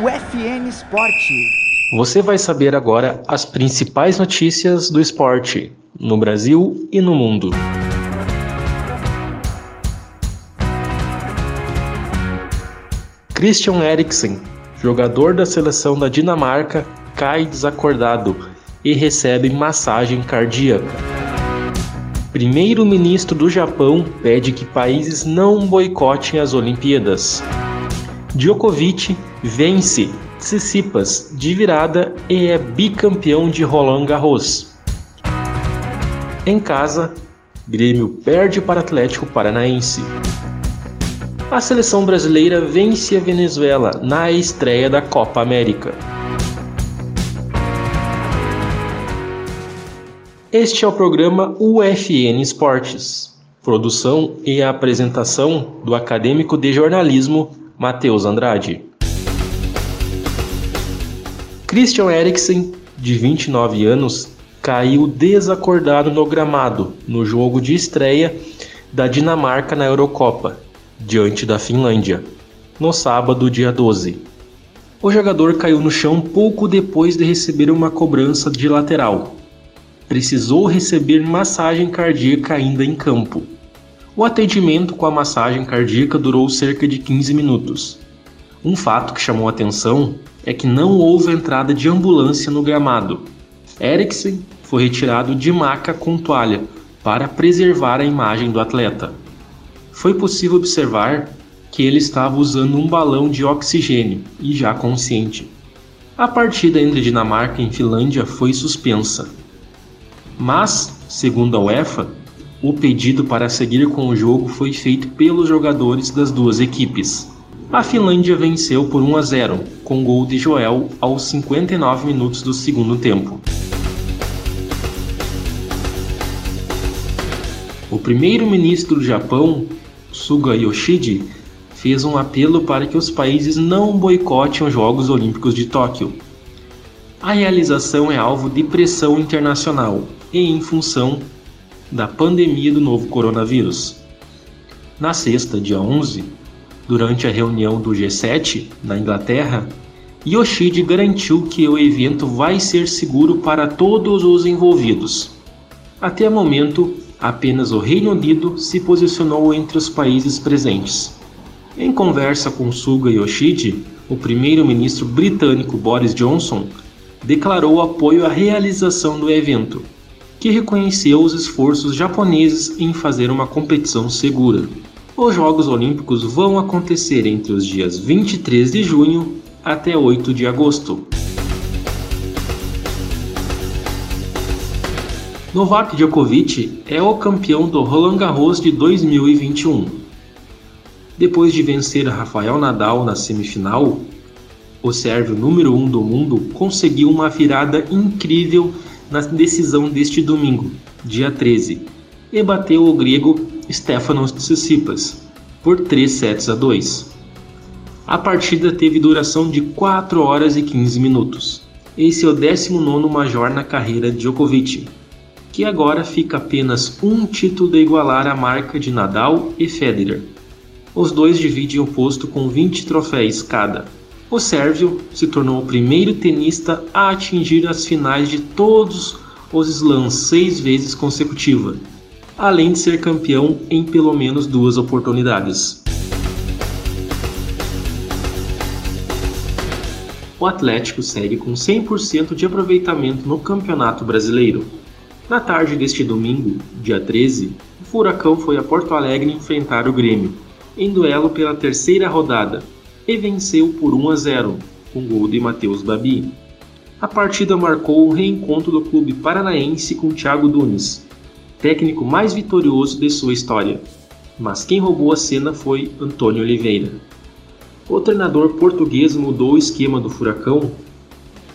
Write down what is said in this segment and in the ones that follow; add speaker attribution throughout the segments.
Speaker 1: no FN Esporte.
Speaker 2: Você vai saber agora as principais notícias do esporte no Brasil e no mundo. Christian Eriksen, jogador da seleção da Dinamarca, cai desacordado e recebe massagem cardíaca. Primeiro-ministro do Japão pede que países não boicotem as Olimpíadas. Djokovic vence Tsitsipas de virada e é bicampeão de Roland Garros. Em casa, Grêmio perde para Atlético Paranaense. A seleção brasileira vence a Venezuela na estreia da Copa América. Este é o programa UFN Esportes, produção e apresentação do acadêmico de jornalismo Matheus Andrade. Christian Eriksen, de 29 anos, caiu desacordado no gramado no jogo de estreia da Dinamarca na Eurocopa diante da Finlândia, no sábado, dia 12. O jogador caiu no chão pouco depois de receber uma cobrança de lateral. Precisou receber massagem cardíaca ainda em campo. O atendimento com a massagem cardíaca durou cerca de 15 minutos. Um fato que chamou atenção é que não houve entrada de ambulância no gramado. Eriksen foi retirado de maca com toalha para preservar a imagem do atleta foi possível observar que ele estava usando um balão de oxigênio e já consciente. A partida entre Dinamarca e Finlândia foi suspensa. Mas, segundo a UEFA, o pedido para seguir com o jogo foi feito pelos jogadores das duas equipes. A Finlândia venceu por 1 a 0, com gol de Joel aos 59 minutos do segundo tempo. O primeiro-ministro do Japão, Suga Yoshide, fez um apelo para que os países não boicotem os Jogos Olímpicos de Tóquio. A realização é alvo de pressão internacional e em função da pandemia do novo coronavírus. Na sexta, dia 11, durante a reunião do G7 na Inglaterra, Yoshide garantiu que o evento vai ser seguro para todos os envolvidos. Até o momento, apenas o Reino Unido se posicionou entre os países presentes. Em conversa com Suga Yoshide, o primeiro-ministro britânico Boris Johnson declarou apoio à realização do evento, que reconheceu os esforços japoneses em fazer uma competição segura. Os Jogos Olímpicos vão acontecer entre os dias 23 de junho até 8 de agosto. Novak Djokovic é o campeão do Roland Garros de 2021. Depois de vencer Rafael Nadal na semifinal, o sérvio número 1 um do mundo conseguiu uma virada incrível na decisão deste domingo, dia 13, e bateu o grego Stefanos Tsitsipas por 3 sets a 2. A partida teve duração de 4 horas e 15 minutos. Esse é o 19º Major na carreira de Djokovic, que agora fica apenas um título de igualar a marca de Nadal e Federer. Os dois dividem o posto com 20 troféus cada. O sérvio se tornou o primeiro tenista a atingir as finais de todos os slams seis vezes consecutiva, além de ser campeão em pelo menos duas oportunidades. O Atlético segue com 100% de aproveitamento no Campeonato Brasileiro. Na tarde deste domingo, dia 13, o Furacão foi a Porto Alegre enfrentar o Grêmio, em duelo pela terceira rodada, e venceu por 1 a 0, com gol de Matheus Babi. A partida marcou o reencontro do clube paranaense com Thiago Nunes, técnico mais vitorioso de sua história. Mas quem roubou a cena foi Antônio Oliveira. O treinador português mudou o esquema do Furacão,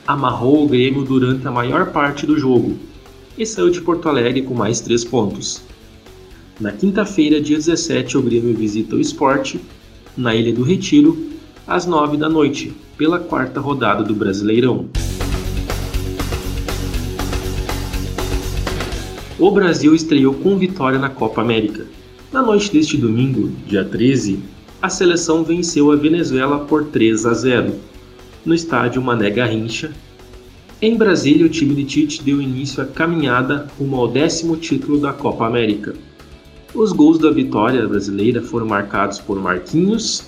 Speaker 2: amarrou o Grêmio durante a maior parte do jogo e saiu de Porto Alegre com mais 3 pontos. Na quinta-feira, dia 17, o Grêmio visita o Esporte, na Ilha do Retiro, às 9 da noite, pela quarta rodada do Brasileirão. O Brasil estreou com vitória na Copa América. Na noite deste domingo, dia 13, a seleção venceu a Venezuela por 3 a 0. no estádio Mané Garrincha. Em Brasília, o time de Tite deu início à caminhada rumo ao décimo título da Copa América. Os gols da vitória brasileira foram marcados por Marquinhos,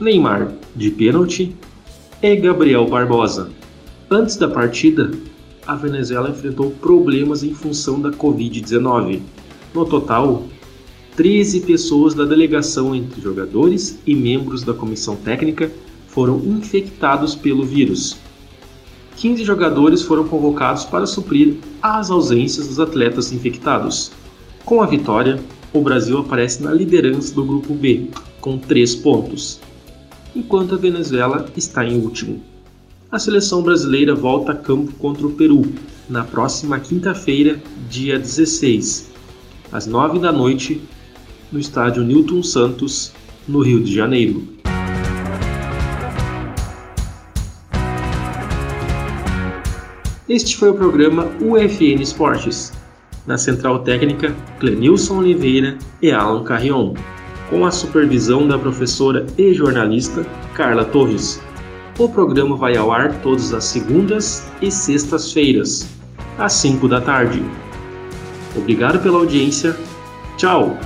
Speaker 2: Neymar de pênalti e Gabriel Barbosa. Antes da partida, a Venezuela enfrentou problemas em função da Covid-19. No total, 13 pessoas da delegação, entre jogadores e membros da comissão técnica, foram infectados pelo vírus. 15 jogadores foram convocados para suprir as ausências dos atletas infectados. Com a vitória, o Brasil aparece na liderança do grupo B, com 3 pontos, enquanto a Venezuela está em último. A seleção brasileira volta a campo contra o Peru na próxima quinta-feira, dia 16, às 9 da noite, no estádio Newton Santos, no Rio de Janeiro. Este foi o programa UFN Esportes, na central técnica Clenilson Oliveira e Alan Carrion, com a supervisão da professora e jornalista Carla Torres. O programa vai ao ar todas as segundas e sextas-feiras, às 5 da tarde. Obrigado pela audiência. Tchau!